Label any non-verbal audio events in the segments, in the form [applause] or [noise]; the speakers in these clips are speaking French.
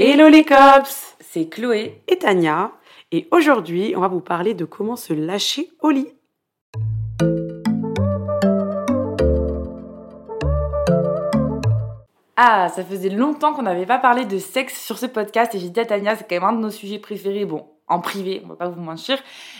Hello les cops, c'est Chloé et Tania et aujourd'hui on va vous parler de comment se lâcher au lit. Ah, ça faisait longtemps qu'on n'avait pas parlé de sexe sur ce podcast et j'ai dit à Tania, c'est quand même un de nos sujets préférés. Bon, en privé, on va pas vous mentir.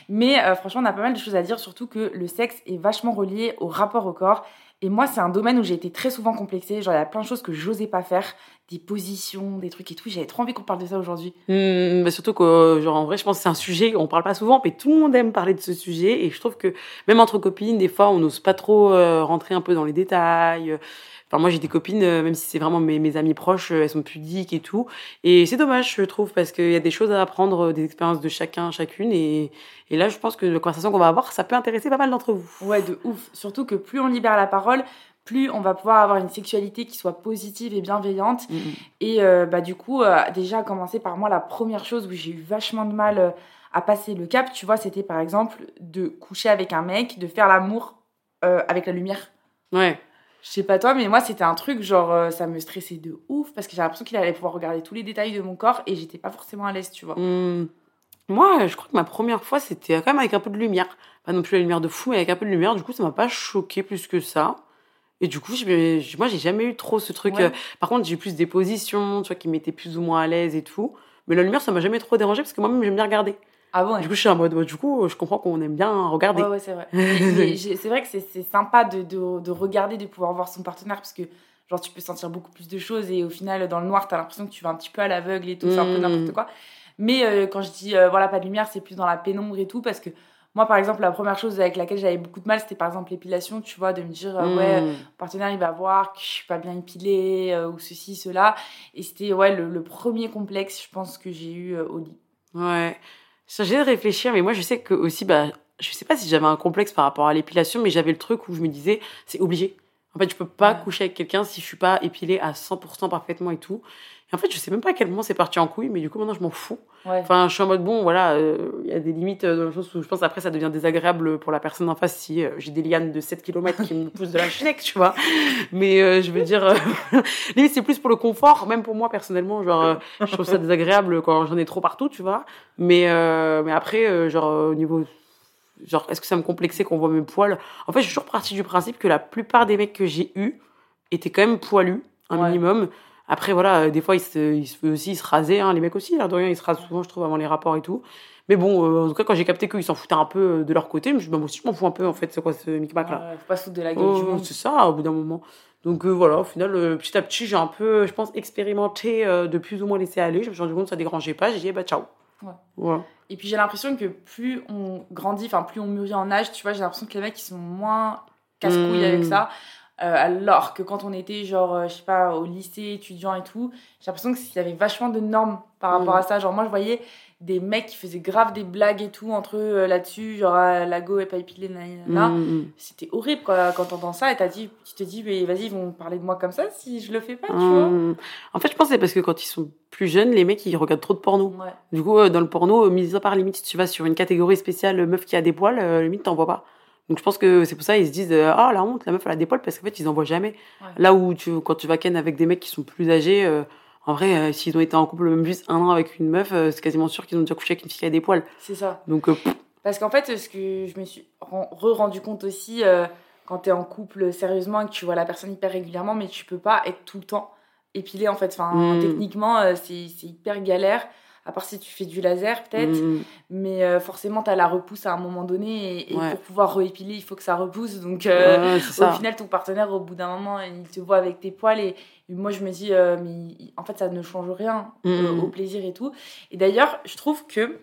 Mais euh, franchement, on a pas mal de choses à dire, surtout que le sexe est vachement relié au rapport au corps. Et moi, c'est un domaine où j'ai été très souvent complexée. Genre, il y a plein de choses que j'osais pas faire, des positions, des trucs et tout. J'avais trop envie qu'on parle de ça aujourd'hui. Hmm, surtout que, genre, en vrai, je pense que c'est un sujet, on parle pas souvent, mais tout le monde aime parler de ce sujet. Et je trouve que, même entre copines, des fois, on n'ose pas trop euh, rentrer un peu dans les détails. Enfin, moi, j'ai des copines, euh, même si c'est vraiment mes, mes amies proches, euh, elles sont pudiques et tout. Et c'est dommage, je trouve, parce qu'il y a des choses à apprendre euh, des expériences de chacun, chacune. Et, et là, je pense que la conversation qu'on va avoir, ça peut intéresser pas mal d'entre vous. Ouais, de ouf. Surtout que plus on libère la parole, plus on va pouvoir avoir une sexualité qui soit positive et bienveillante. Mm, mm. Et euh, bah, du coup, euh, déjà, à commencer par moi, la première chose où j'ai eu vachement de mal euh, à passer le cap, tu vois, c'était par exemple de coucher avec un mec, de faire l'amour avec la lumière. Ouais. Je sais pas toi, mais moi, c'était un truc, genre, euh, ça me stressait de ouf parce que j'ai l'impression qu'il allait pouvoir regarder tous les détails de mon corps et j'étais pas forcément à l'aise, tu vois. Hmm. Moi, je crois que ma première fois, c'était quand même avec un peu de lumière. Pas non plus la lumière de fou, mais avec un peu de lumière. Du coup, ça m'a pas choqué plus que ça. Et du coup, moi, j'ai jamais eu trop ce truc. Ouais. euh, Par contre, j'ai eu plus des positions, tu vois, qui m'étaient plus ou moins à l'aise et tout. Mais la lumière, ça m'a jamais trop dérangé parce que moi-même, j'aime bien regarder. Ah bon Du coup, je suis en mode, du coup, je comprends qu'on aime bien regarder. Ouais, ouais, c'est vrai. [laughs] C'est vrai que c'est sympa de, de, de regarder, de pouvoir voir son partenaire parce que, genre, tu peux sentir beaucoup plus de choses et au final, dans le noir, t'as l'impression que tu vas un petit peu à l'aveugle et tout, c'est un peu Mm. n'importe quoi. Mais euh, quand je dis, euh, voilà, pas de lumière, c'est plus dans la pénombre et tout parce que moi, par exemple, la première chose avec laquelle j'avais beaucoup de mal, c'était par exemple l'épilation, tu vois, de me dire, euh, ouais, Hmm. mon partenaire, il va voir que je suis pas bien épilée ou ceci, cela. Et c'était, ouais, le, le premier complexe, je pense, que j'ai eu au lit. Ouais. J'ai de réfléchir, mais moi, je sais que aussi, bah, je sais pas si j'avais un complexe par rapport à l'épilation, mais j'avais le truc où je me disais, c'est obligé. En fait, je peux pas Ouais. coucher avec quelqu'un si je suis pas épilée à 100% parfaitement et tout. Et en fait, je sais même pas à quel moment c'est parti en couille, mais du coup, maintenant, je m'en fous. Ouais. Enfin, je suis en mode, bon, voilà, euh, il y a des limites euh, dans le sens où je pense après, ça devient désagréable pour la personne en face si euh, j'ai des lianes de 7 km qui me poussent de la [laughs] schneck, tu vois. Mais euh, je veux dire, [laughs] limite, c'est plus pour le confort, même pour moi, personnellement, genre, je trouve ça désagréable quand j'en ai trop partout, tu vois. Mais, mais après, genre, au niveau. Genre, est-ce que ça me complexait qu'on voit mes poils? En fait, je suis toujours partie du principe que la plupart des mecs que j'ai eus étaient quand même poilus, un Ouais. minimum. Après, voilà, euh, des fois, ils se, ils se, aussi, ils se rasaient, hein, les mecs aussi, de rien, ils se rasent souvent, je trouve, avant les rapports et tout. Mais bon, euh, en tout cas, quand j'ai capté qu'ils s'en foutaient un peu euh, de leur côté, je me suis dit, bah, moi aussi, je m'en fous un peu, en fait, c'est quoi ce micmac là faut pas se foutre de la gueule du Oh, monde. c'est ça, au bout d'un moment. Donc euh, voilà, au final, euh, petit à petit, j'ai un peu, je pense, expérimenté de plus ou moins laisser aller. Je me suis rendu compte que ça dérangeait pas. J'ai dit, eh bah ciao. Ouais. Et puis j'ai l'impression que plus on grandit, enfin plus on mûrit en âge, tu vois, j'ai l'impression que les mecs ils sont moins casse-couilles Mm. avec ça. Euh, alors que quand on était genre, euh, je sais pas, au lycée, étudiant et tout, j'ai l'impression qu'il y avait vachement de normes par rapport Mm. à ça. Genre moi je voyais des mecs qui faisaient grave des blagues et tout entre eux euh, là-dessus, genre ah, la go est pas épilée, nanana. Mm, mm. C'était horrible quoi, quand t'entends ça et t'as dit, tu te dis, mais vas-y, ils vont parler de moi comme ça si je le fais pas, tu vois. En fait, je pense que c'est parce que quand ils sont plus jeunes, les mecs, ils regardent trop de porno. Ouais. Du coup, dans le porno, mis à part limite, si tu vas sur une catégorie spéciale meuf qui a des poils, limite, t'en vois pas. Donc je pense que c'est pour ça ils se disent euh, ah la honte la meuf elle a des poils parce qu'en fait ils en voient jamais. Ouais. Là où tu quand tu vas ken avec des mecs qui sont plus âgés, euh, en vrai euh, s'ils ont été en couple même juste un an avec une meuf, euh, c'est quasiment sûr qu'ils ont déjà couché avec une fille qui a des poils. C'est ça. Donc Parce qu'en fait, ce que je me suis ren- re-rendu compte aussi, quand t'es en couple sérieusement et que tu vois la personne hyper régulièrement, mais tu peux pas être tout le temps épilé en fait. Enfin, Mm. techniquement, c'est c'est hyper galère. À part si tu fais du laser peut-être, hum, mais euh, forcément t'as la repousse à un moment donné et, et Ouais. pour pouvoir réépiler, il faut que ça repousse. Donc euh, ouais, au final, ton partenaire, au bout d'un moment, il te voit avec tes poils et, et moi je me dis, euh, mais en fait ça ne change rien Mm. au plaisir et tout. Et d'ailleurs, je trouve que,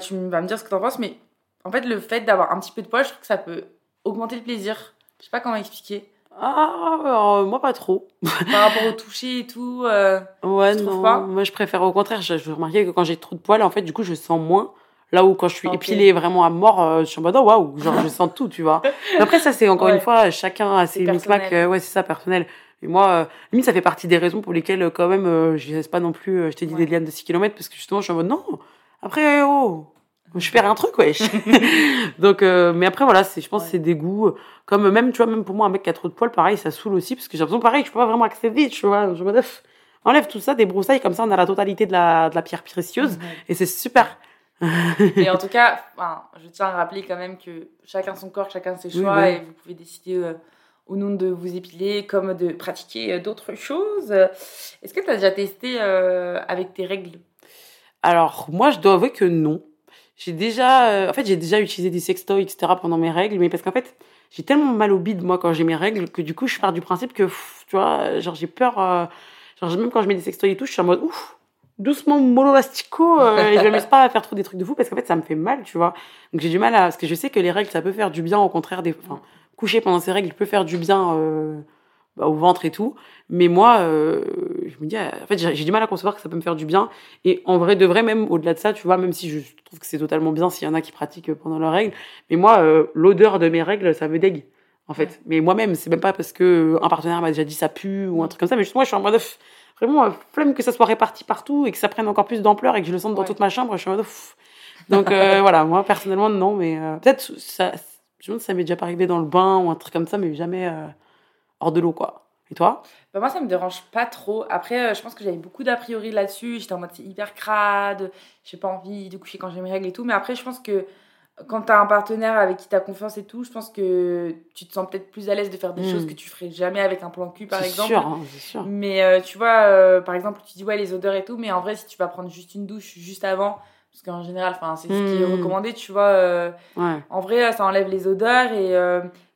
tu vas me dire ce que t'en penses, mais en fait le fait d'avoir un petit peu de poils, je trouve que ça peut augmenter le plaisir. Je sais pas comment expliquer. Ah, euh, moi pas trop. Par rapport au toucher et tout. euh, Ouais, Tu non. pas? Moi, je préfère au contraire. Je, je remarquais que quand j'ai trop de poils, en fait, du coup, je sens moins. Là où quand je suis Ok. épilée vraiment à mort, euh, je suis en mode oh, waouh, genre je sens tout, tu vois. Mais après, ça, c'est encore Ouais. une fois, chacun a ses micmacs. euh, ouais, c'est ça, personnel. Et moi, euh, limite, ça fait partie des raisons pour lesquelles, euh, quand même, euh, je laisse pas non plus, euh, je t'ai dit Ouais. des lianes de 6 km parce que justement, je suis en mode non. Après, oh, je perds un truc, wesh. [laughs] Donc, euh, mais après, voilà, c'est, je pense, que Ouais. c'est des goûts. Comme même, tu vois, même pour moi, un mec qui a trop de poils, pareil, ça saoule aussi parce que j'ai l'impression, pareil, je peux pas vraiment accéder, tu vois. Je me enlève tout ça, des broussailles, comme ça, on a la totalité de la, de la pierre précieuse et c'est super. [laughs] Et en tout cas, [laughs] enfin, je tiens à rappeler quand même que chacun son corps, chacun ses choix, oui. et vous pouvez décider euh, ou non de vous épiler, comme de pratiquer euh, d'autres choses. Est-ce que tu as déjà testé euh, avec tes règles? Alors, moi, je dois avouer que non. J'ai déjà, euh, en fait, j'ai déjà utilisé des sextoys, etc. pendant mes règles, mais parce qu'en fait, j'ai tellement mal au bide, moi, quand j'ai mes règles, que du coup, je pars du principe que, pff, tu vois, genre, j'ai peur, euh, genre, même quand je mets des sextoys et tout, je suis en mode, ouf, doucement, mollo lastico, euh, [laughs] et je me laisse pas à faire trop des trucs de fou, parce qu'en fait, ça me fait mal, tu vois. Donc, j'ai du mal à, parce que je sais que les règles, ça peut faire du bien, au contraire, des, enfin, coucher pendant ces règles peut faire du bien, euh, bah, au ventre et tout. Mais moi, euh, je me dis, euh, en fait, j'ai du mal à concevoir que ça peut me faire du bien. Et en vrai, de vrai, même au-delà de ça, tu vois, même si je trouve que c'est totalement bien s'il y en a qui pratiquent pendant leurs règles, mais moi, euh, l'odeur de mes règles, ça me dégue, en fait. Mais moi-même, c'est même pas parce que un partenaire m'a déjà dit ça pue ou un truc comme ça, mais juste moi, je suis en mode, vraiment, euh, flemme que ça soit réparti partout et que ça prenne encore plus d'ampleur et que je le sente dans Ouais. toute ma chambre, je suis en mode, pff. Donc, euh, [laughs] voilà, moi, personnellement, non, mais euh, peut-être ça, je me demande si ça m'est déjà pas arrivé dans le bain ou un truc comme ça, mais jamais euh, hors de l'eau, quoi. Et toi? Bah, moi, ça me dérange pas trop. Après, euh, je pense que j'avais beaucoup d'a priori là-dessus. J'étais en mode c'est hyper crade, j'ai pas envie de coucher quand j'ai mes règles et tout. Mais après, je pense que quand t'as un partenaire avec qui t'as confiance et tout, je pense que tu te sens peut-être plus à l'aise de faire des Mm. choses que tu ferais jamais avec un plan cul, par C'est exemple. sûr, hein, c'est sûr. Mais euh, tu vois, euh, par exemple, tu dis ouais, les odeurs et tout, mais en vrai, si tu vas prendre juste une douche juste avant, parce qu'en général, c'est ce qui est Mm. recommandé, tu vois. Ouais. en vrai, ça enlève les odeurs et,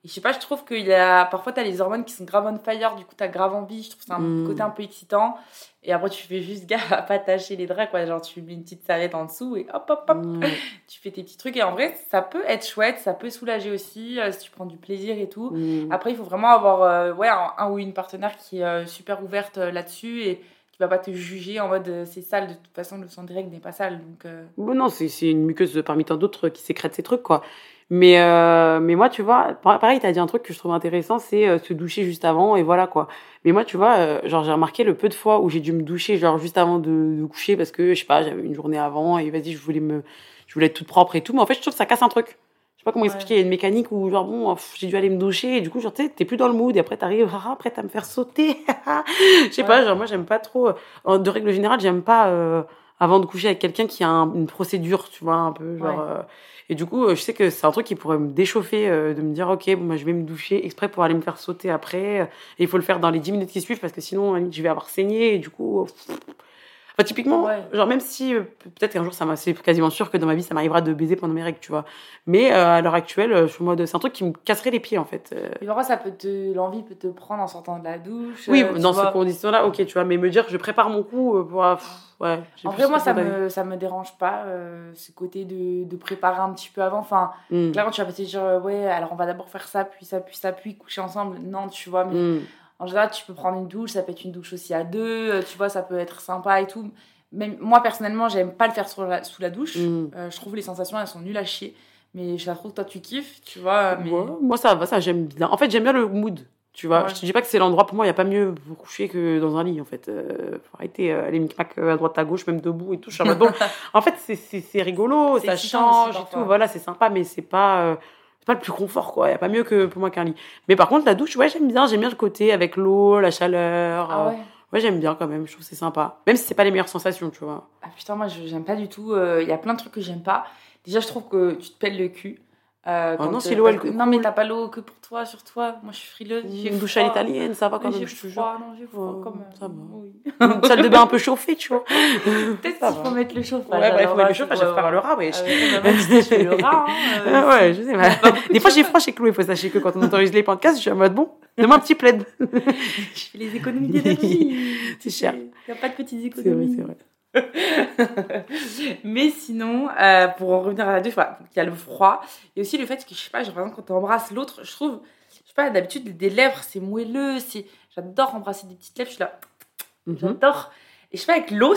et je sais pas, je trouve qu'il y a parfois t'as les hormones qui sont grave on fire, du coup t'as grave envie. Je trouve c'est un Mm. côté un peu excitant. Et après, tu fais juste gaffe à pas tâcher les draps, quoi. Genre, tu mets une petite serviette en dessous et hop, hop, hop, [laughs] tu fais tes petits trucs. Et en vrai, ça peut être chouette, ça peut soulager aussi euh, si tu prends du plaisir et tout. Mm. Après, il faut vraiment avoir euh, ouais, un, un ou une partenaire qui est euh, super ouverte là-dessus et qui va pas te juger en mode c'est sale. De toute façon, le sang direct n'est pas sale. Donc, Bon, non, c'est c'est une muqueuse parmi tant d'autres qui sécrète ces trucs, quoi. Mais, euh, mais moi, tu vois, par- pareil, t'as dit un truc que je trouve intéressant, c'est euh, se doucher juste avant, et voilà, quoi. Mais moi, tu vois, euh, genre, j'ai remarqué le peu de fois où j'ai dû me doucher, genre, juste avant de, de coucher, parce que, je sais pas, j'avais une journée avant, et vas-y, je voulais me, je voulais être toute propre et tout, mais en fait, je trouve que ça casse un truc. Je sais pas comment Ouais. expliquer, il y a une mécanique où, genre, bon, j'ai dû aller me doucher, et du coup, genre, tu sais, t'es plus dans le mood, et après, t'arrives, ah, prête à me faire sauter. [laughs] Je sais pas, genre, moi, j'aime pas trop, euh, de règle générale, j'aime pas, euh, avant de coucher avec quelqu'un qui a un- une procédure, tu vois, un peu, genre, Ouais. Et du coup, euh, je sais que c'est un truc qui pourrait me déchauffer, euh, de me dire, ok, bon, bah, je vais me doucher exprès pour aller me faire sauter après. Et il faut le faire dans les 10 minutes qui suivent parce que sinon, je vais avoir saigné. Et du coup. Enfin, typiquement, Ouais. genre, même si euh, peut-être qu'un jour, ça c'est quasiment sûr que dans ma vie, ça m'arrivera de baiser pendant mes règles, tu vois. Mais euh, à l'heure actuelle, euh, je suis mode, c'est un truc qui me casserait les pieds, en fait. euh. Et parfois, ça peut te, l'envie peut te prendre en sortant de la douche. Oui, dans vois. ces conditions-là, ok, tu vois. Mais me dire, je prépare mon coup pour. euh, pff, ouais. En vrai, moi, ça me, ça me dérange pas, ce côté de, de préparer un petit peu avant. Enfin, Mm. clairement, tu vas pas te dire, ouais, alors on va d'abord faire ça, puis ça, puis ça, puis coucher ensemble. Non, tu vois, mais Mm. En général, tu peux prendre une douche, ça peut être une douche aussi à deux, euh, tu vois, ça peut être sympa et tout. Même moi, personnellement, j'aime pas le faire la- sous la douche. Mm. Euh, je trouve les sensations, elles sont nulles à chier. Mais je trouve que toi, tu kiffes, tu vois. Mais... Ouais, moi, ça va, ça, j'aime bien. En fait, j'aime bien le mood. Tu vois, Ouais. je te dis pas que c'est l'endroit pour moi, il y a pas mieux pour coucher que dans un lit en fait. Euh, faut arrêter euh, les micmacs à droite à gauche, même debout et tout. Je suis en mode, bon, [laughs] en fait, c'est- rigolo, ça change et tout. Voilà, c'est sympa, mais c'est pas, euh, c'est pas le plus confort quoi. Il y a pas mieux que pour moi qu'un lit. Mais par contre, la douche, ouais, j'aime bien, j'aime bien le côté avec l'eau, la chaleur. Ah euh, ouais ouais, j'aime bien quand même, je trouve c'est sympa. Même si c'est pas les meilleures sensations, tu vois. Ah putain, moi, j'aime pas du tout. euh, Il y a plein de trucs que j'aime pas. Déjà, je trouve que tu te pelles le cul. Euh, quand, non, euh, si l'eau, elle coule. Non, mais t'as pas l'eau que pour toi, sur toi. Moi, je suis frileuse. j'ai Une douche à l'italienne, ça va quand même, je jure. froid, non, j'ai froid Ouais, quand même. ça va. Oui. Une salle de bain un peu chauffée, tu vois. [laughs] Peut-être qu'il faut mettre le chauffage. Ouais, bah, il faut mettre le chauffage, vais faire le rat, wesh. Ah ouais, le rat. hein, euh, [laughs] Ah ouais, je sais. bah, Des fois, j'ai froid chez Chloé. Il faut sachez que quand on autorise les podcasts, je suis en mode bon, donne-moi un petit plaid. [laughs] Je fais les économies d'énergie. C'est cher. Il n'y a pas de petites C'est vrai, économies. c'est vrai. [laughs] Mais sinon, euh, pour en revenir à la douche, voilà, il y a le froid. Et aussi le fait que, je sais pas, genre, par exemple, quand tu embrasses l'autre, je trouve, sais pas, d'habitude, des lèvres, c'est moelleux, c'est... J'adore embrasser des petites lèvres, je suis là, Mhm. j'adore. Et je sais pas, avec l'eau,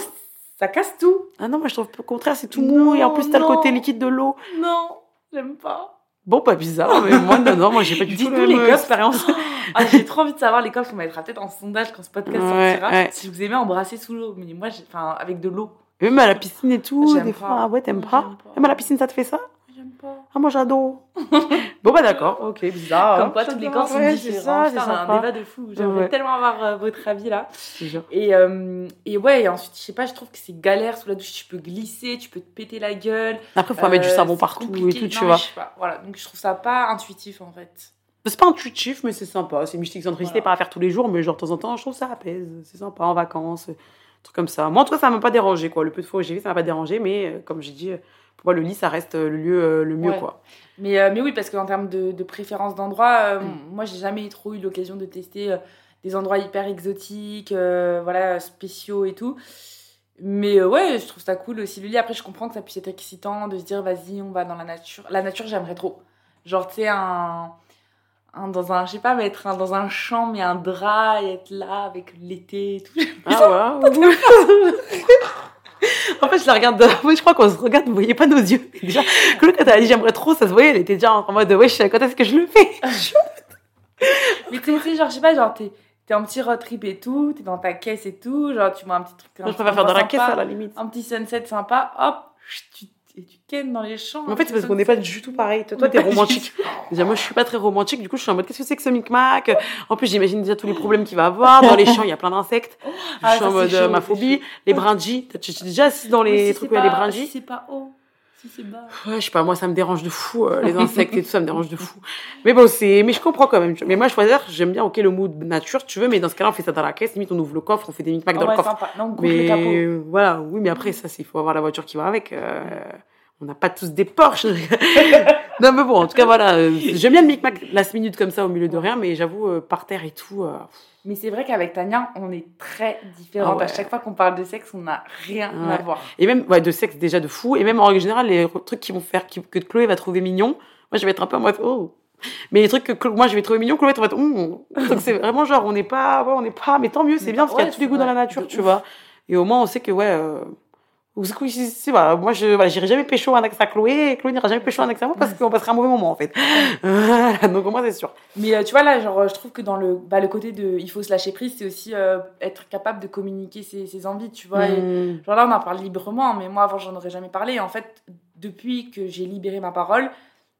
ça casse tout. Ah non, moi je trouve au contraire, c'est tout mou et en plus t'as le côté liquide de l'eau. Non, j'aime pas. Bon, pas bizarre, mais moi non, non, moi j'ai pas du tout Dites-nous les gars. expérience. [laughs] Ah, j'ai trop envie de savoir les coffres, on mettra peut-être en sondage quand ce podcast Ouais, sortira. ouais. Si vous aimez embrasser sous l'eau, mais moi, j'ai- enfin, avec de l'eau. Même à la piscine et tout, des fois, ah ouais, t'aimes pas pas. Même à la piscine, ça te fait ça? Ah, moi j'adore. [laughs] bon, bah d'accord, ok, bizarre. Comme quoi, tous les corps sont Ouais, c'est différents. ça, c'est un débat de fou. J'aimerais Ouais. tellement avoir euh, votre avis là. Je te jure. Et, euh, et ouais, et ensuite, je sais pas, je trouve que c'est galère sous la douche. Tu peux glisser, tu peux te péter la gueule. Après, faut mettre du Euh, savon partout et tout, tu Non, vois. je sais pas. Voilà, donc je trouve ça pas intuitif en fait. C'est pas intuitif, mais c'est sympa. C'est une petite excentricité, Voilà. pas à faire tous les jours, mais genre de temps en temps, je trouve ça apaise. C'est sympa en vacances, euh, truc comme ça. Moi, en tout cas, ça m'a pas dérangé, quoi. Le peu de fois où j'ai vu, ça m'a pas dérangé, mais euh, comme j'ai dit, euh, pour moi, le lit, ça reste euh, le lieu euh, le mieux, Ouais. quoi. Mais, euh, mais oui, parce qu'en termes de, de préférence d'endroit, euh, Mm. moi j'ai jamais trop eu l'occasion de tester des endroits hyper exotiques, voilà, spéciaux et tout. Mais euh, ouais, je trouve ça cool aussi. Le lit, après, je comprends que ça puisse être excitant de se dire, vas-y, on va dans la nature. La nature, j'aimerais trop. Genre, tu sais, un, un- dans un, je sais pas, mettre un, dans un champ, mais un drap et être là avec l'été et tout. Ah ouais, [laughs] ouais. [laughs] En fait, je la regarde. de- Moi, [laughs] je crois qu'on se regarde, vous voyez pas nos yeux. [laughs] Déjà, Chloé, quand elle a dit j'aimerais trop, ça se voyait, elle était déjà en mode wesh, quand est-ce que je le fais? Mais tu sais, genre, je sais pas, genre, t'es, t'es en petit road trip et tout, t'es dans ta caisse et tout, genre, tu vois un petit truc. Moi, je préfère faire dans la caisse à la limite. un petit sunset sympa, hop, tu, et tu kennes dans les champs. En fait, c'est parce qu'on n'est pas du tout pareil. Toi, t'es romantique. [laughs] Déjà, moi, je suis pas très romantique. Du coup, je suis en mode, qu'est-ce que c'est que ce micmac? En plus, j'imagine déjà tous les problèmes qu'il va avoir. Dans les champs, il y a plein d'insectes. Je Ah, suis ça, en mode, chaud, euh, ma phobie. Les brindilles. Tu es déjà assis dans les si trucs où il y a des brindilles? Si c'est pas haut, bas. Ouais, je sais pas, moi, ça me dérange de fou. euh, [laughs] les insectes et tout, ça me dérange de fou. Mais bon, c'est, mais je comprends quand même. Mais moi, je choisir, j'aime bien, ok, le mood nature, tu veux, mais dans ce cas-là, on fait ça dans la caisse. Limite, on ouvre le coffre, on fait des micmacs Ah dans ouais, le coffre. sympa. Non, on coupe le capot. Mais voilà, oui, mais après, ça, c'est- il faut avoir la voiture qui va avec. euh, on n'a pas tous des Porsche. [laughs] non, mais bon, en tout cas, voilà. euh, J'aime bien le micmac last minute comme ça au milieu de rien, mais j'avoue, euh, par terre et tout. euh, Mais c'est vrai qu'avec Tania, on est très différentes. Ah ouais. À chaque fois qu'on parle de sexe, on n'a rien à voir. Et même, ouais, de sexe déjà de fou. Et même en règle générale, les trucs qui vont faire qui- que Chloé va trouver mignon, moi, je vais être un peu en mode, oh. Mais les trucs que moi, je vais trouver mignon, Chloé, va être en mode, oh. Donc, c'est vraiment genre, on n'est pas, ouais, on n'est pas, mais tant mieux, c'est bien, parce qu'il y a tous les goûts dans la nature, tu ouf. vois. Et au moins, on sait que, ouais, moi, je, voilà, j'irai jamais pécho un ex à Chloé, et Chloé n'ira jamais pécho un ex à moi, parce qu'on passera un mauvais moment, en fait. [laughs] Voilà, donc, au moins, c'est sûr. Mais euh, tu vois, là, genre, je trouve que dans le, bah, le côté de il faut se lâcher prise, c'est aussi euh, être capable de communiquer ses, ses envies, tu vois. Et, Mm. genre là, on en parle librement, mais moi, avant, j'en aurais jamais parlé. En fait, depuis que j'ai libéré ma parole,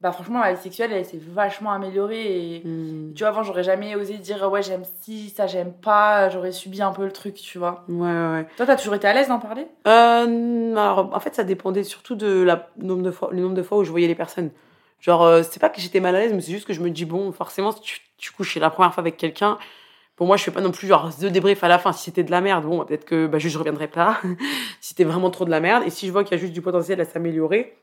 bah, franchement, la vie sexuelle, elle s'est vachement améliorée. Et Mm. tu vois, avant, j'aurais jamais osé dire ouais, j'aime ci, ça, j'aime pas. J'aurais subi un peu le truc, tu vois. Ouais, ouais. Toi, t'as toujours été à l'aise d'en parler? Euh, alors, en fait, ça dépendait surtout de la nombre de fois, le nombre de fois où je voyais les personnes. Genre, euh, c'est pas que j'étais mal à l'aise, mais c'est juste que je me dis, bon, forcément, si tu, tu couches la première fois avec quelqu'un, pour moi, je fais pas non plus genre deux débriefs à la fin. Si c'était de la merde, bon, peut-être que bah, juste je reviendrai pas. [laughs] si c'était vraiment trop de la merde. Et si je vois qu'il y a juste du potentiel à s'améliorer,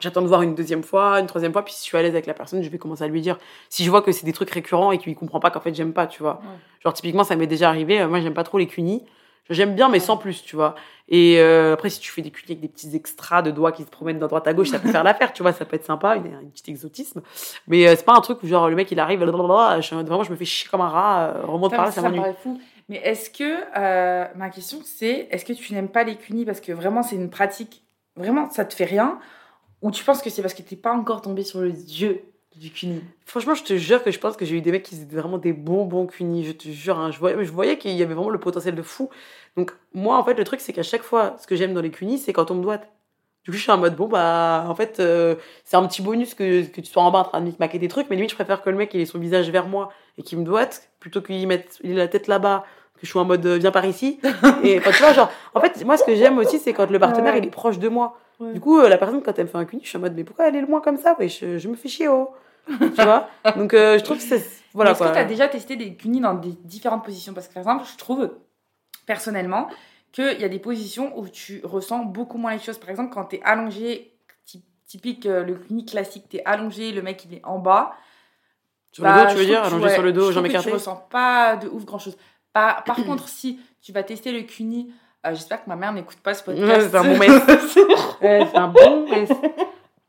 j'attends de voir une deuxième fois, une troisième fois, puis si je suis à l'aise avec la personne, je vais commencer à lui dire. Si je vois que c'est des trucs récurrents et qu'il comprend pas qu'en fait j'aime pas, tu vois. Ouais. Genre, typiquement, ça m'est déjà arrivé, euh, moi j'aime pas trop les cunis. J'aime bien, mais sans plus, tu vois. Et euh, après, si tu fais des cunis avec des petits extras de doigts qui se promènent d'un droite à gauche, ça peut [laughs] faire l'affaire, tu vois, ça peut être sympa, une, un petit exotisme. Mais euh, c'est pas un truc où, genre, le mec, il arrive, blablabla, je vraiment, je me fais chier comme un rat, euh, remonte par là, ça ça me m'ennuie. Mais est-ce que, euh, ma question c'est, est-ce que tu n'aimes pas les cunis? Parce que vraiment c'est une pratique, vraiment ça te fait rien? Ou tu penses que c'est parce que t'es pas encore tombé sur le dieu du cuni Franchement, je te jure que je pense que j'ai eu des mecs qui étaient vraiment des bons, bons cunis, je te jure. hein. je voyais, je voyais qu'il y avait vraiment le potentiel de fou. Donc, moi, en fait, le truc, c'est qu'à chaque fois, ce que j'aime dans les cunis, c'est quand on me doite. Du coup, je suis en mode, bon, bah, en fait, euh, c'est un petit bonus que, que tu sois en bas en train de maquer des trucs, mais limite, je préfère que le mec, il ait son visage vers moi et qu'il me doite, plutôt qu'il mette il ait la tête là-bas, que je suis en mode, euh, viens par ici. [laughs] et quand tu vois, genre, en fait, moi, ce que j'aime aussi, c'est quand le partenaire, il est proche de moi. Ouais. Du coup, euh, la personne, quand elle me fait un cuni, je suis en mode, mais pourquoi elle est loin comme ça? Ouais, je, je me fais chier, oh. [laughs] tu vois? Donc, euh, je trouve que c'est. Voilà, Est-ce que tu as déjà testé des cunis dans des différentes positions? Parce que par exemple, je trouve personnellement qu'il y a des positions où tu ressens beaucoup moins les choses. Par exemple, quand tu es allongé, ty- typique euh, le cuni classique, tu es allongé, le mec il est en bas. Sur le Bah, dos, tu veux dire Allongé sur le dos, jambes écartées Tu ressens pas de ouf grand chose. Par, par contre, si tu vas tester le cuni, euh, j'espère que ma mère n'écoute pas ce podcast. C'est un bon [laughs] mess. Ouais, c'est un bon mess.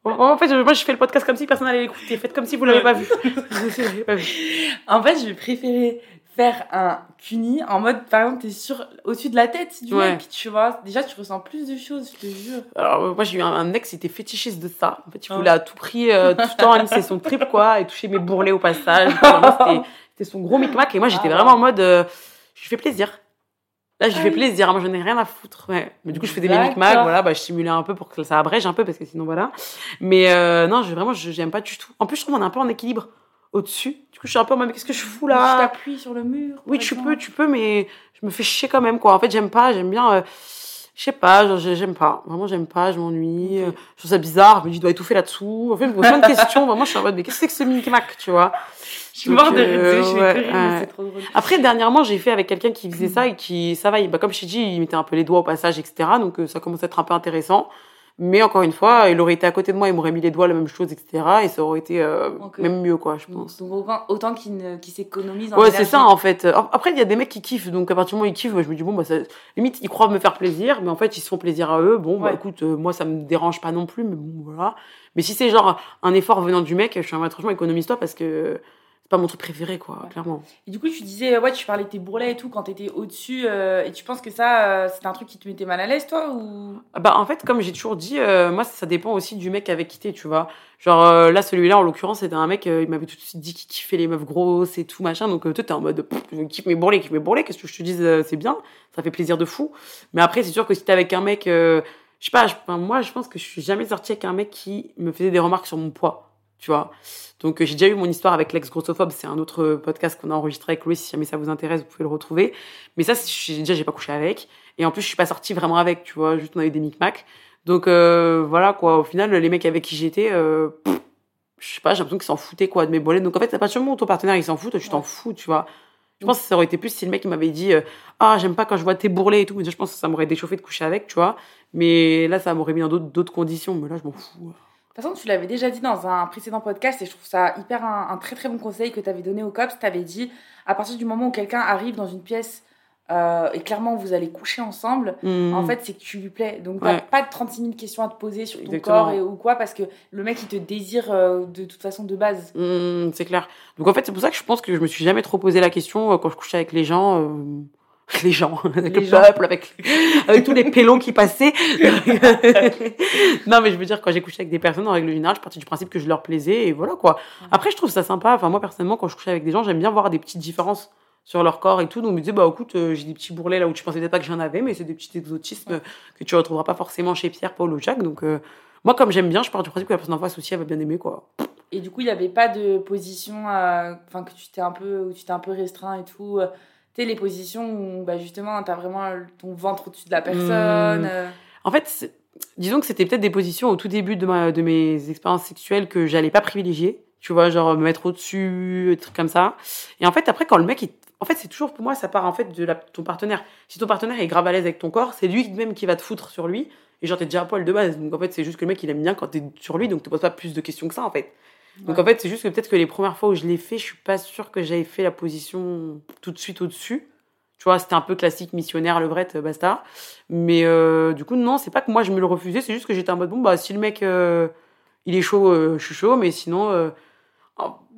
En fait, je- moi, je fais le podcast comme si personne n'allait l'écouter. Faites comme si vous l'avez pas pas vu. [laughs] En fait, je vais préférer faire un cuni en mode, par exemple, t'es sur au-dessus de la tête du Ouais. mec, tu vois. Déjà, tu ressens plus de choses, je te jure. Alors, euh, moi, j'ai eu un, un ex, il était fétichiste de ça. En fait, il Ah. voulait à tout prix, euh, tout le temps, c'est son trip, quoi, et toucher mes bourrelets au passage. C'était son gros micmac. Et moi, j'étais Ah. vraiment en mode, euh, je fais plaisir. Là, je lui Ah fais oui. plaisir. Moi, j'en ai rien à foutre. Ouais. Mais du coup, je faisais mes micmacs. D'accord. Voilà, bah, je simulais un peu pour que ça abrège un peu, parce que sinon, voilà. Mais euh, non, je, vraiment, je j'aime pas du tout. En plus, je trouve qu'on est un peu en équilibre au-dessus. Du coup, je suis un peu en mode, mais qu'est-ce que je fous Tu là t'appuies sur le mur. Oui, tu exemple. peux, tu peux, mais je me fais chier quand même, quoi. En fait, j'aime pas, j'aime bien. euh, je sais pas, j'aime pas. Vraiment, j'aime pas, je m'ennuie. Euh, Je trouve ça bizarre, dis, je dois étouffer là-dessous. En fait, je me pose plein de questions. Vraiment, je suis en mode, mais qu'est-ce que c'est que ce mini-mac, tu vois? Je suis morte de euh, je ouais, mais c'est trop drôle. Après, dernièrement, j'ai fait avec quelqu'un qui faisait ça et qui, ça va, il- bah, comme je t'ai dit, il mettait un peu les doigts au passage, etc. Donc, euh, ça commence à être un peu intéressant. Mais encore une fois, il aurait été à côté de moi, il m'aurait mis les doigts, la même chose, etc. Et ça aurait été euh, Ok. même mieux, quoi, je pense. Donc, autant, autant qu'il ne- qu'il s'économise en Ouais, c'est ça en fait. Après, il y a des mecs qui kiffent, donc à partir du moment où ils kiffent, moi, je me dis bon bah ça, limite ils croient me faire plaisir, mais en fait ils se font plaisir à eux. Bon bah Ouais. écoute, euh, moi ça me dérange pas non plus, mais bon voilà. Mais si c'est genre un effort venant du mec, je suis mode franchement économise-toi parce que c'est pas mon truc préféré quoi, Ouais. clairement. Et du coup, tu disais, ouais, tu parlais de tes bourrelets et tout quand t'étais au-dessus. euh, et tu penses que ça, euh, c'était un truc qui te mettait mal à l'aise, toi ou... Ah Bah en fait comme j'ai toujours dit, euh, moi ça dépend aussi du mec avec qui t'es, tu vois. Genre là celui-là en l'occurrence c'était un mec, il m'avait tout de suite dit qu'il kiffait les meufs grosses et tout machin, donc toi t'es en mode je kiffe mes bourrelets, kiffe mes bourrelets, qu'est-ce que je te dise, c'est bien, ça fait plaisir de fou. Mais après c'est sûr que si t'es avec un mec, je sais pas, moi je pense que je suis jamais sortie avec un mec qui me faisait des remarques sur mon poids, tu vois. Donc euh, j'ai déjà eu mon histoire avec l'ex grossophobe, c'est un autre euh, podcast qu'on a enregistré avec Louis, si jamais ça vous intéresse, vous pouvez le retrouver. Mais ça, déjà j'ai pas couché avec, et en plus je suis pas sortie vraiment avec, tu vois, juste on a eu des micmacs. Donc euh, voilà quoi, au final les mecs avec qui j'étais, euh, je sais pas, j'ai l'impression qu'ils s'en foutaient quoi de mes bolets. Donc en fait, à partir du moment où ton partenaire il s'en fout, toi tu t'en fous, tu vois. Je pense que ça aurait été plus si le mec il m'avait dit euh, ah j'aime pas quand je vois tes bourrelets et tout. Mais déjà, je pense que ça m'aurait déchauffé de coucher avec, tu vois. Mais là ça m'aurait mis dans d'autres conditions. Mais là je m'en fous. De toute façon, tu l'avais déjà dit dans un précédent podcast et je trouve ça hyper un, un très très bon conseil que tu avais donné au COPS. Tu avais dit, à partir du moment où quelqu'un arrive dans une pièce euh, et clairement vous allez coucher ensemble, Hmm. en fait, c'est que tu lui plais. Donc, t'as Ouais. pas de 36 000 questions à te poser sur ton Exactement. corps et, ou quoi parce que le mec, il te désire euh, de toute façon de base. Hmm, c'est clair. Donc en fait, c'est pour ça que je pense que je me suis jamais trop posé la question euh, quand je couchais avec les gens. Euh, [laughs] Les gens, [laughs] avec Les le gens. peuple, avec, avec tous les pélons qui passaient. [laughs] non, mais je veux dire, quand j'ai couché avec des personnes, en règle générale, je partais du principe que je leur plaisais et voilà quoi. Après, je trouve ça sympa. Enfin, moi, personnellement, quand je couchais avec des gens, j'aime bien voir des petites différences sur leur corps et tout. Donc, je me disais, bah écoute, euh, j'ai des petits bourrelets là où tu pensais peut-être pas que j'en avais, mais c'est des petits exotismes que tu retrouveras pas forcément chez Pierre, Paul ou Jacques. Donc, euh, moi, comme j'aime bien, je pars du principe que la personne en face aussi, elle va bien aimer quoi. Et du coup, il n'y avait pas de position, euh, enfin que tu t'es un peu, où tu t'es un peu restreint et tout. Euh, Tu sais, les positions où, bah, justement, t'as vraiment ton ventre au-dessus de la personne. Mmh. euh. En fait, disons que c'était peut-être des positions au tout début de, ma, de mes expériences sexuelles que j'allais pas privilégier. Tu vois, genre me mettre au-dessus, des trucs comme ça. Et en fait, après, quand le mec, il- en fait, c'est toujours pour moi, ça part en fait de la, ton partenaire. Si ton partenaire est grave à l'aise avec ton corps, c'est lui même qui va te foutre sur lui. Et genre, t'es déjà à poil de base. Donc en fait, c'est juste que le mec, il aime bien quand t'es sur lui, donc te poses pas plus de questions que ça, en fait. Donc Ouais. en fait, c'est juste que peut-être que les premières fois où je l'ai fait, je suis pas sûre que j'avais fait la position tout de suite au-dessus. Tu vois, c'était un peu classique missionnaire, levrette, basta. Mais euh, du coup, non, c'est pas que moi je me le refusais, c'est juste que j'étais en mode bon, bah si le mec euh, il est chaud, euh, je suis chaud, mais sinon, euh,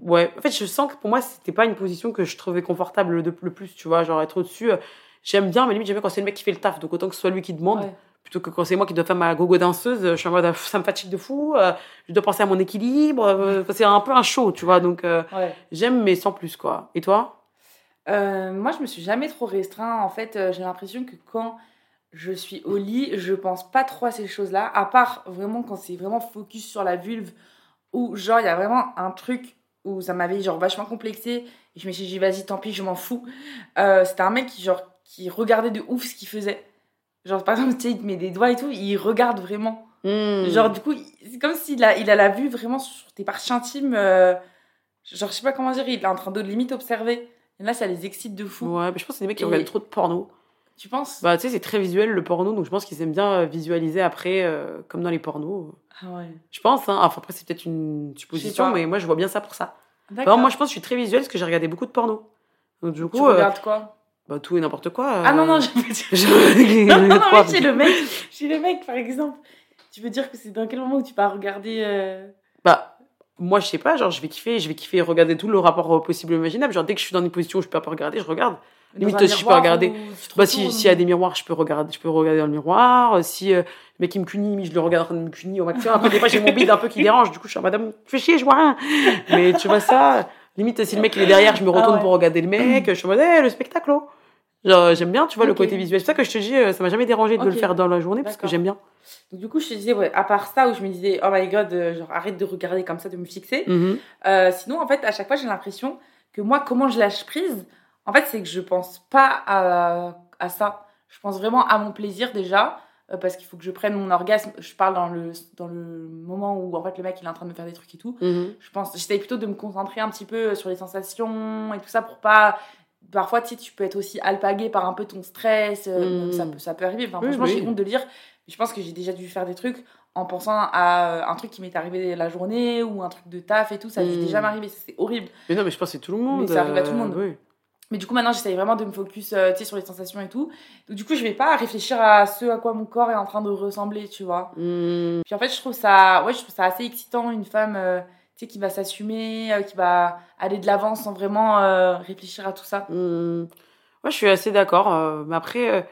ouais. En fait, je sens que pour moi, c'était pas une position que je trouvais confortable de, le plus, tu vois, genre être au-dessus. euh, j'aime bien, mais limite, j'aime bien quand c'est le mec qui fait le taf, donc autant que ce soit lui qui demande Ouais. Plutôt que quand c'est moi qui dois faire ma gogo danseuse, je suis en mode ça me fatigue de fou, euh, je dois penser à mon équilibre, euh, c'est un peu un show, tu vois, donc euh, Ouais. j'aime mais sans plus quoi. Et toi? Moi, je me suis jamais trop restreint. En fait, j'ai l'impression que quand je suis au lit, je pense pas trop à ces choses-là, à part vraiment quand c'est vraiment focus sur la vulve, où genre il y a vraiment un truc où ça m'avait genre vachement complexé. Et je me suis dit, vas-y, tant pis, je m'en fous. C'était un mec qui, genre, qui regardait de ouf ce qu'il faisait. Genre, par exemple, tu sais, il te met des doigts et tout, il regarde vraiment. Hmm. Genre, du coup, c'est comme s'il a, il a la vue vraiment sur tes parties intimes. euh, genre, je sais pas comment dire, il est en train de limite observer. Et là, ça les excite de fou. Ouais, mais je pense que c'est des mecs qui Et- regardent trop de porno. Tu penses? Bah, tu sais, c'est très visuel le porno, donc je pense qu'ils aiment bien euh, visualiser après, euh, comme dans les pornos. Ah ouais. Je pense, hein. Enfin, après, c'est peut-être une supposition, mais moi, je vois bien ça pour ça. D'accord. moi, je pense que je suis très visuelle parce que j'ai regardé beaucoup de porno. Donc, du tu coup, euh, regardes quoi? Bah, tout et n'importe quoi. Ah non, non, euh, je veux dire. [laughs] Non, non, non, mais [laughs] chez le mec, chez le mec, par exemple. Tu veux dire que c'est dans quel moment où tu vas regarder euh, Bah, moi, je sais pas, genre, je vais kiffer, je vais kiffer regarder tout le rapport possible et imaginable. Genre, dès que je suis dans une position où je peux pas regarder, je regarde. dans Limite, si je peux regarder. Bah, si, s'il y a des miroirs, je peux regarder, je peux regarder dans le miroir. Si euh, le mec il me cunit, je le regarde en train de me cunir au maximum. Après, des fois, j'ai mon bide un peu qui dérange. Du coup, je suis en madame, fais chier, je vois rien. Mais tu vois ça, limite, si le mec il est derrière, je me retourne Ah ouais. pour regarder le mec. Je suis en mode, hey, le spectacle. oh. Genre, j'aime bien, tu vois, le côté visuel. C'est ça que je te dis, euh, ça m'a jamais dérangé de le faire dans la journée parce que j'aime bien. Donc, du coup, je te disais, ouais, à part ça, où je me disais, oh my god, euh, genre, arrête de regarder comme ça, de me fixer. Mhm. Euh, sinon, en fait, à chaque fois, j'ai l'impression que moi, comment je lâche prise, en fait, c'est que je pense pas à, à ça. Je pense vraiment à mon plaisir déjà, euh, parce qu'il faut que je prenne mon orgasme. Je parle dans le, dans le moment où, en fait, le mec, il est en train de me faire des trucs et tout. Mhm. Je pense, j'essaye plutôt de me concentrer un petit peu sur les sensations et tout ça pour pas. Parfois, tu sais, tu peux être aussi alpagué par un peu ton stress. euh, ça, peut, ça peut arriver. Enfin, Oui, franchement, oui. j'ai honte de. Mais je pense que j'ai déjà dû faire des trucs en pensant à un truc qui m'est arrivé la journée ou un truc de taf et tout. Ça a dû Mm. déjà m'arriver. C'est horrible. Mais non, mais je pense que c'est tout le monde. Mais ça arrive à tout le monde. euh, oui. Mais du coup, maintenant, j'essaye vraiment de me focus euh, tu sais, sur les sensations et tout. Donc, du coup, je vais pas réfléchir à ce à quoi mon corps est en train de ressembler, tu vois. Mhm. Puis en fait, je trouve ça, ouais, je trouve ça assez excitant, une femme euh, tu sais, qui va s'assumer, euh, qui va aller de l'avant sans vraiment euh, réfléchir à tout ça. Hmm. Moi, je suis assez d'accord. euh, mais après,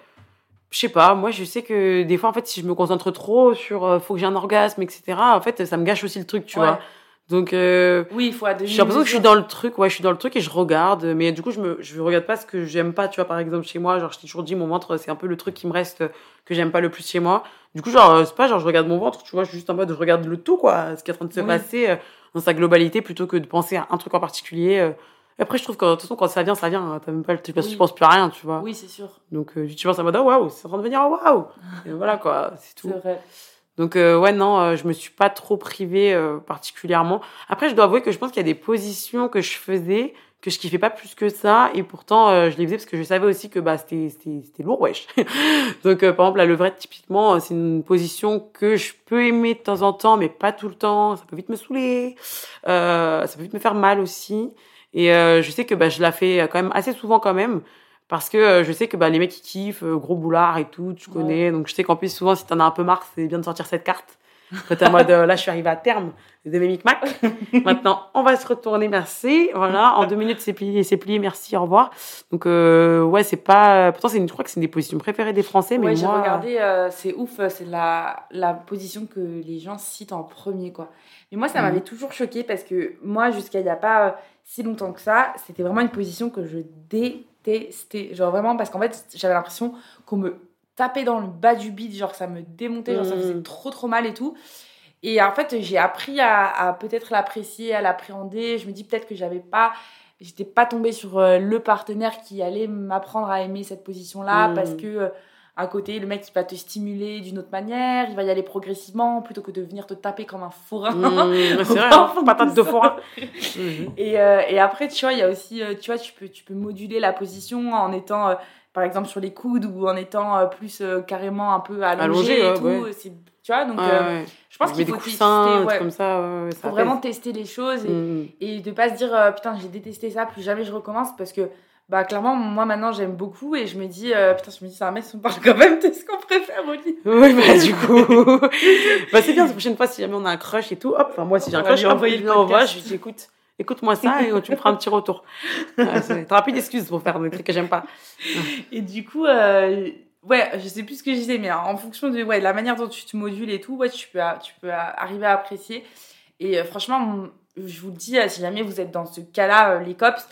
je sais pas. Moi, je sais que des fois, en fait, si je me concentre trop sur faut que j'ai un orgasme, etc., en fait, ça me gâche aussi le truc, tu Ouais. vois. Donc, euh, Oui, il faut j'ai l'impression que je suis dans le truc. Ouais, je suis dans le truc et je regarde. Mais du coup, je me, je regarde pas ce que j'aime pas, tu vois. Par exemple, chez moi, genre, je t'ai toujours dit, mon ventre, c'est un peu le truc qui me reste que j'aime pas le plus chez moi. Du coup, genre, c'est pas genre, je regarde mon ventre, tu vois. Je suis juste en mode, je regarde le tout, quoi. Ce qui est en train de se Oui. passer dans sa globalité plutôt que de penser à un truc en particulier. euh. Après, je trouve que, de toute façon, quand ça vient, ça vient. T'as même pas, tu, Oui. penses plus à rien, tu vois. Oui, c'est sûr. Donc, tu penses à mode, oh, waouh, c'est en train de venir, oh, waouh. Et voilà, quoi, c'est [laughs] tout. C'est vrai. Donc, euh, ouais, non, euh, je me suis pas trop privée euh, particulièrement. Après, je dois avouer que je pense qu'il y a des positions que je faisais que je kiffais pas plus que ça. Et pourtant, euh, je les faisais parce que je savais aussi que bah, c'était, c'était, c'était lourd, wesh. [laughs] Donc, euh, par exemple, la levrette, typiquement, euh, c'est une position que je peux aimer de temps en temps, mais pas tout le temps. Ça peut vite me saouler. Ça peut vite me faire mal aussi. Et je sais que bah, je la fais quand même assez souvent quand même. Parce que je sais que bah, les mecs ils kiffent, gros boulard et tout, tu Ouais. connais. Donc je sais qu'en plus, souvent, si t'en as un peu marre, c'est bien de sortir cette carte. Quand en mode, euh, là, je suis arrivée à terme de mes micmacs. [laughs] Maintenant, on va se retourner, merci. Voilà, en deux minutes, c'est plié, c'est plié, merci, au revoir. Donc, euh, ouais, c'est pas. Pourtant, c'est une, je crois que c'est une des positions préférées des Français, mais ouais, j'ai moi. regardé, euh, c'est ouf, c'est la, la position que les gens citent en premier, quoi. Mais moi, ça Mhm. m'avait toujours choqué parce que moi, jusqu'à il n'y a pas euh, si longtemps que ça, c'était vraiment une position que je détestais. Genre vraiment, parce qu'en fait, j'avais l'impression qu'on me tapait dans le bas du bide, genre ça me démontait, genre ça faisait trop trop mal et tout. Et en fait, j'ai appris à, à peut-être l'apprécier, à l'appréhender. Je me dis peut-être que j'avais pas, j'étais pas tombée sur euh, le partenaire qui allait m'apprendre à aimer cette position-là Mhm. parce que euh, à côté, le mec il va te stimuler d'une autre manière, il va y aller progressivement plutôt que de venir te taper comme un fourrin. Mmh, [laughs] c'est vrai, hein, patate de ça. forain. [laughs] Mhm. Et, euh, et après, tu vois, il y a aussi, tu vois, tu peux, tu peux moduler la position en étant, par exemple, sur les coudes ou en étant euh, plus euh, carrément un peu allongé, Allongé, et tout. ouais. Tu vois, donc euh, ouais. je pense qu'il faut tester, coussins, comme ça. ça faut vraiment tester les choses et, Mhm. et de pas se dire putain j'ai détesté ça plus jamais je recommence parce que bah clairement moi maintenant j'aime beaucoup et je me dis euh, putain je me dis c'est un mec on parle quand même de ce qu'on préfère au lit Oui, bah du coup, [laughs] bah, c'est bien, la prochaine fois, si jamais on a un crush et tout, hop, enfin moi, si j'ai un crush, hop, envoyer le podcast. je lui dis, écoute, écoute-moi ça et tu me feras un petit retour. [laughs] C'est- T'auras plus d'excuses pour faire des trucs que j'aime pas. [laughs] et du coup euh, ouais je sais plus ce que je disais mais en fonction de ouais, la manière dont tu te modules et tout ouais tu peux tu peux arriver à apprécier et euh, franchement je vous le dis si jamais vous êtes dans ce cas-là euh, les cops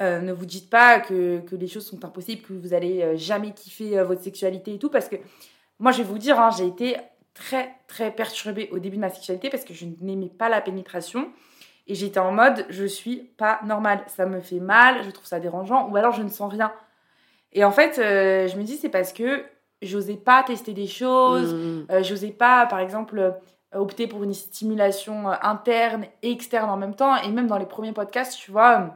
euh, ne vous dites pas que, que les choses sont impossibles, que vous allez jamais kiffer votre sexualité et tout, parce que moi je vais vous dire, hein, j'ai été très très perturbée au début de ma sexualité parce que je n'aimais pas la pénétration et j'étais en mode je suis pas normale, ça me fait mal, je trouve ça dérangeant ou alors je ne sens rien. Et en fait, euh, je me dis c'est parce que j'osais pas tester des choses, Mhm. euh, j'osais pas, par exemple, euh, opter pour une stimulation euh, interne et externe en même temps. Et même dans les premiers podcasts, tu vois,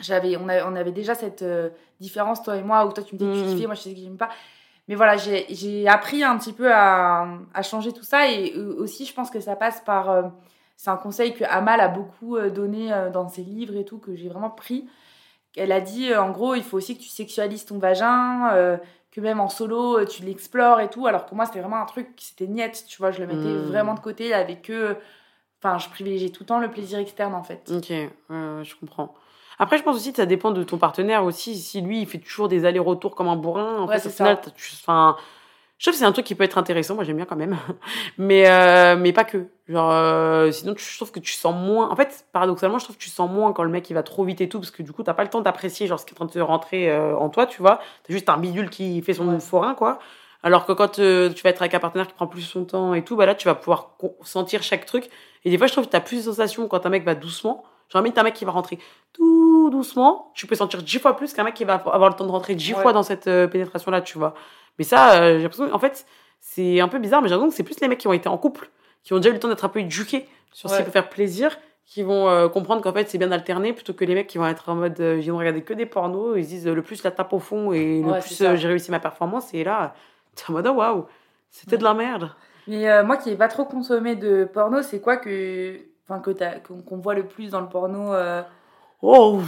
j'avais, on, on avait déjà cette euh, différence, toi et moi, où toi tu me dis que tu Mhm. kiffais, moi je sais que j'aime pas. Mais voilà, j'ai, appris un petit peu à, à changer tout ça. Et aussi, je pense que ça passe par. C'est un conseil que Amal a beaucoup euh, donné euh, dans ses livres et tout, que j'ai vraiment pris. Elle a dit, euh, en gros, il faut aussi que tu sexualises ton vagin, que même en solo, tu l'explores et tout. Alors que moi, c'était vraiment un truc qui c'était niette, tu vois. Je le mettais Mm. vraiment de côté avec eux. Enfin, je privilégiais tout le temps le plaisir externe, en fait. Ok, je comprends. Après, je pense aussi que ça dépend de ton partenaire aussi. Si lui, il fait toujours des allers-retours comme un bourrin, en Ouais, fait, au final, tu, enfin, je trouve que c'est un truc qui peut être intéressant. Moi, j'aime bien quand même. [laughs] Mais, euh, mais pas que. Genre, euh, sinon, tu- je trouve que tu sens moins. En fait, paradoxalement, je trouve que tu sens moins quand le mec il va trop vite et tout, parce que du coup, t'as pas le temps d'apprécier genre ce qui est en train de te rentrer euh, en toi, tu vois. T'as juste un bidule qui fait son Ouais. forain, quoi. Alors que quand euh, tu vas être avec un partenaire qui prend plus son temps et tout, bah là, tu vas pouvoir sentir chaque truc. Et des fois, je trouve que t'as plus de sensations quand un mec va doucement. Genre, limite, un mec qui va rentrer tout doucement, tu peux sentir dix fois plus qu'un mec qui va avoir le temps de rentrer dix Ouais. fois dans cette pénétration-là, tu vois. Mais ça, j'ai l'impression, en fait, c'est un peu bizarre, mais j'ai l'impression que c'est plus les mecs qui ont été en couple, qui ont déjà eu le temps d'être un peu éduqués sur ce qui peut faire plaisir, qui vont euh, comprendre qu'en fait, c'est bien d'alterner plutôt que les mecs qui vont être en mode, euh, ils vont regarder que des pornos, ils se disent euh, le plus la tape au fond et le Ouais, plus j'ai réussi ma performance, et là, t'es en mode, oh, waouh, c'était de la merde. Mais moi qui n'ai pas trop consommé de porno, c'est quoi que. Enfin, que qu'on voit le plus dans le porno Oh,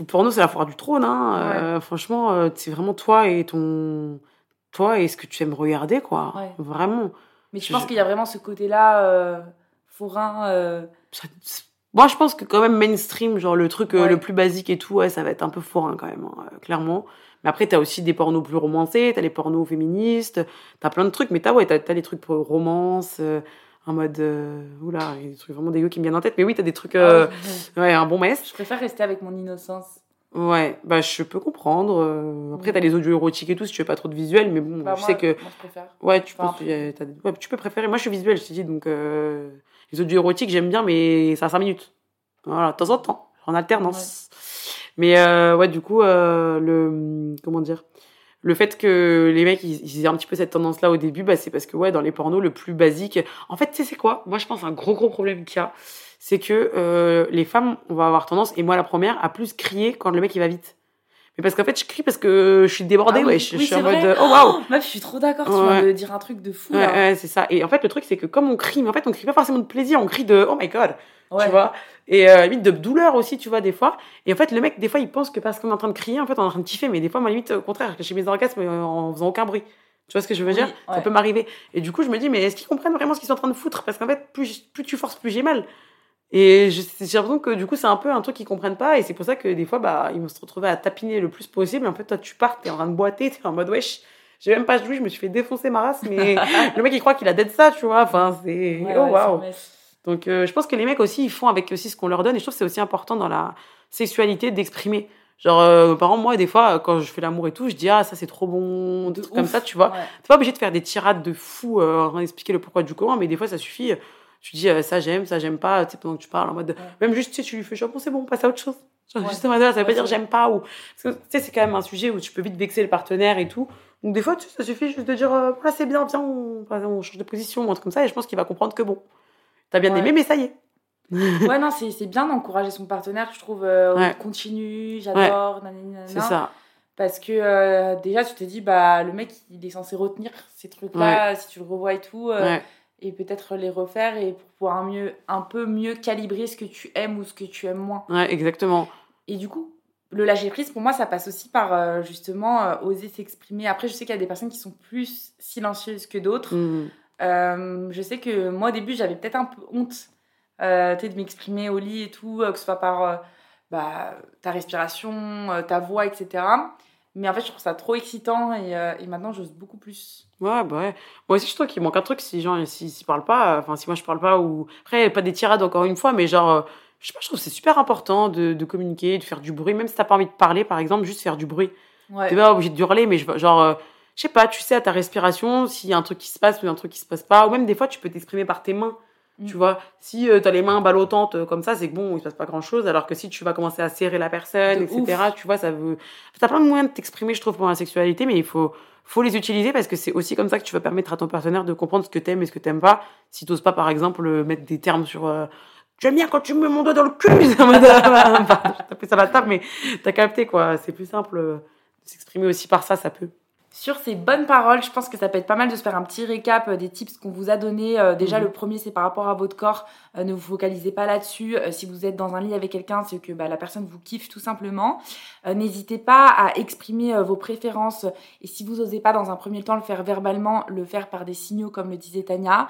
le porno, c'est la foire du trône, hein. Euh, franchement, c'est vraiment toi et ton. Toi et ce que tu aimes regarder, quoi. Ouais. Vraiment. Mais je Je- pense qu'il y a vraiment ce côté-là, euh, forain. euh, Moi, je pense que quand même mainstream, genre le truc euh, Ouais. le plus basique et tout, ouais, ça va être un peu forain quand même, hein, euh, clairement. Mais après, t'as aussi des pornos plus romancés, t'as les pornos féministes, t'as plein de trucs, mais t'as ouais, t'as, t'as les trucs pour romance, euh, en mode. Euh, oula, il y a des trucs vraiment dégueux qui me viennent en tête, mais oui, t'as des trucs. euh, ah ouais. ouais, un bon mess. Je préfère rester avec mon innocence. Ouais, bah je peux comprendre. euh, Après, t'as les audios érotiques et tout, si tu veux pas trop de visuel, mais bon, Bah, je moi, sais que. Moi, je préfère. Ouais, tu, Enfin, peux, t'as- ouais, tu peux préférer. Moi, je suis visuel, je te dis, donc euh, les audios érotiques, j'aime bien, mais ça a 5 minutes. Voilà, de temps en temps, en alternance. Mais euh, ouais, du coup, euh, le. Comment dire le fait que les mecs ils, ils aient un petit peu cette tendance là au début bah c'est parce que ouais dans les pornos le plus basique en fait tu sais c'est quoi? Moi je pense un gros gros problème qu'il y a c'est que euh, les femmes on va avoir tendance et moi la première à plus crier quand le mec il va vite mais parce qu'en fait je crie parce que je suis débordée Ah oui, ouais je, oui, je suis en mode oh waouh Meuf, je suis trop d'accord, tu Ouais. viens de dire un truc de fou Ouais, c'est ça. Et en fait, le truc, c'est que comme on crie, mais en fait, on crie pas forcément de plaisir, on crie de oh my god, Ouais. tu vois. Et euh, limite de douleur aussi, tu vois, des fois. Et en fait, le mec, des fois, il pense que parce qu'on est en train de crier, en fait, on est en train de kiffer, mais des fois, moi, limite, au contraire, j'ai mes orgasmes euh, en faisant aucun bruit. Tu vois ce que je veux Oui, dire? Ça peut m'arriver. Et du coup, je me dis, mais est-ce qu'ils comprennent vraiment ce qu'ils sont en train de foutre? Parce qu'en fait, plus, plus tu forces, plus j'ai mal. Et j'ai l'impression que du coup, c'est un peu un truc qu'ils comprennent pas. Et c'est pour ça que des fois, bah, ils vont se retrouver à tapiner le plus possible. Et en fait, toi, tu pars, t'es en train de boiter, t'es en mode wesh. J'ai même pas joué, je me suis fait défoncer ma race, mais [laughs] le mec il croit qu'il a dead ça, tu vois. Enfin, c'est. Ouais, oh ouais, waouh. Donc, euh, je pense que les mecs aussi, ils font avec aussi ce qu'on leur donne. Et je trouve que c'est aussi important dans la sexualité d'exprimer. Genre, euh, par exemple, moi, des fois, euh, quand je fais l'amour et tout, je dis, ah, ça c'est trop bon, des De trucs comme ça, tu vois. Ouais. T'es pas obligé de faire des tirades de fou, euh, en train d'expliquer le pourquoi du comment, mais des fois, ça suffit. Tu dis, euh, ça j'aime, ça j'aime pas, tu sais, pendant que tu parles, en mode. Ouais. Même juste, tu sais, tu lui fais, genre, bon, c'est bon, passe à autre chose. Genre, Ouais. juste en mode, ça veut pas dire j'aime pas, ou. Parce que, tu sais, c'est quand même un sujet où tu peux vite vexer le partenaire et tout. Donc, des fois, tu sais, ça suffit juste de dire, euh, ah, c'est bien, viens, on, on change de position, ou un truc comme ça, et je pense qu'il va comprendre que bon. T'as bien Ouais. aimé, mais ça y est. [laughs] Ouais, non, c'est bien d'encourager son partenaire, je trouve. euh, Ouais. continue, j'adore. C'est ça. Parce que euh, déjà, tu te dis, bah, le mec, il est censé retenir ces trucs-là, si tu le revois et tout, euh, Ouais. Et peut-être les refaire et pour pouvoir mieux, un peu mieux calibrer ce que tu aimes ou ce que tu aimes moins. Ouais, exactement. Et du coup, le lâcher prise, pour moi, ça passe aussi par euh, justement euh, oser s'exprimer. Après, je sais qu'il y a des personnes qui sont plus silencieuses que d'autres. Mhm. Euh, je sais que moi, au début, j'avais peut-être un peu honte de m'exprimer au lit et tout, que ce soit par bah, ta respiration, ta voix, etc. Mais en fait, je trouve ça trop excitant et, euh, et maintenant, j'ose beaucoup plus. Ouais, bah ouais. Moi aussi, je trouve qu'il manque un truc si genre, s'ils s'ils parlent pas, enfin, si moi je parle pas, ou. Après, pas des tirades encore une fois, mais genre, euh, je sais pas, je trouve que c'est super important de, de communiquer, de faire du bruit, même si t'as pas envie de parler, par exemple, juste faire du bruit. Ouais. T'es pas obligé de hurler, mais je, genre, euh, je sais pas, tu sais à ta respiration s'il y a un truc qui se passe ou un truc qui se passe pas, ou même des fois, tu peux t'exprimer par tes mains. Mm. Tu vois, si euh, t'as les mains ballottantes euh, comme ça, c'est que bon, il se passe pas grand chose. Alors que si tu vas commencer à serrer la personne, De etc., tu vois, ça veut. T'as plein de moyens de t'exprimer, je trouve, pour la sexualité, mais il faut, faut les utiliser parce que c'est aussi comme ça que tu vas permettre à ton partenaire de comprendre ce que t'aimes et ce que t'aimes pas. Si t'oses pas, par exemple, euh, mettre des termes sur. euh, J'aime bien quand tu me mets mon doigt dans le cul. Euh, pardon, je tapais ça à la table, mais t'as capté quoi. C'est plus simple euh, de s'exprimer aussi par ça, ça peut. Sur ces bonnes paroles, je pense que ça peut être pas mal de se faire un petit récap euh, des tips qu'on vous a donnés. Euh, déjà, mhm. le premier, c'est par rapport à votre corps. Euh, ne vous focalisez pas là-dessus. si vous êtes dans un lit avec quelqu'un, c'est que bah, la personne vous kiffe tout simplement. N'hésitez pas à exprimer vos préférences. Et si vous n'osez pas dans un premier temps le faire verbalement, le faire par des signaux, comme le disait Tania.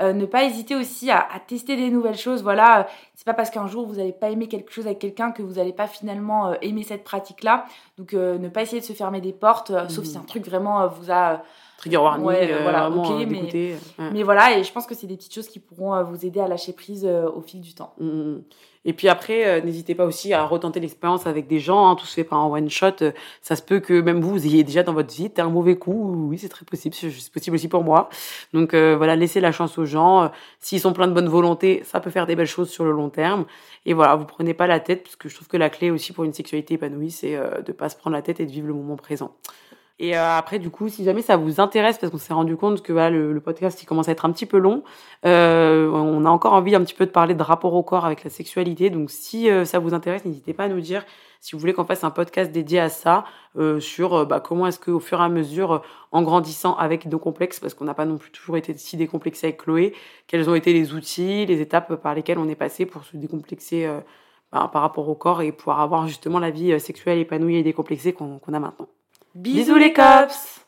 ne pas hésiter aussi à, tester des nouvelles choses. Voilà, c'est pas parce qu'un jour vous n'allez pas aimer quelque chose avec quelqu'un que vous n'allez pas finalement aimer cette pratique-là. Donc ne pas essayer de se fermer des portes, sauf mhm. si un truc vraiment euh, vous a trigger warning, euh, voilà, ok, mais, mais, voilà, et je pense que c'est des petites choses qui pourront euh, vous aider à lâcher prise au fil du temps. Mm, mm. Et puis après, n'hésitez pas aussi à retenter l'expérience avec des gens, hein, tout se fait par un one shot. ça se peut que même vous, vous ayez déjà dans votre vie un mauvais coup. Oui, c'est très possible, c'est possible aussi pour moi. Donc voilà, laissez la chance aux gens. S'ils sont pleins de bonne volonté, ça peut faire des belles choses sur le long terme. Et voilà, vous prenez pas la tête, parce que je trouve que la clé aussi pour une sexualité épanouie, c'est de pas se prendre la tête et de vivre le moment présent. Et euh, après, du coup, si jamais ça vous intéresse, parce qu'on s'est rendu compte que voilà, le, podcast il commence à être un petit peu long, euh, on a encore envie un petit peu de parler de rapport au corps avec la sexualité. Donc, si euh, ça vous intéresse, n'hésitez pas à nous dire si vous voulez qu'on fasse un podcast dédié à ça, euh, sur bah, comment est-ce qu'au fur et à mesure, en grandissant avec nos complexes, parce qu'on n'a pas non plus toujours été si décomplexé avec Chloé, quels ont été les outils, les étapes par lesquelles on est passé pour se décomplexer bah, par rapport au corps et pouvoir avoir justement la vie sexuelle épanouie et décomplexée qu'on a maintenant. Bisous les cops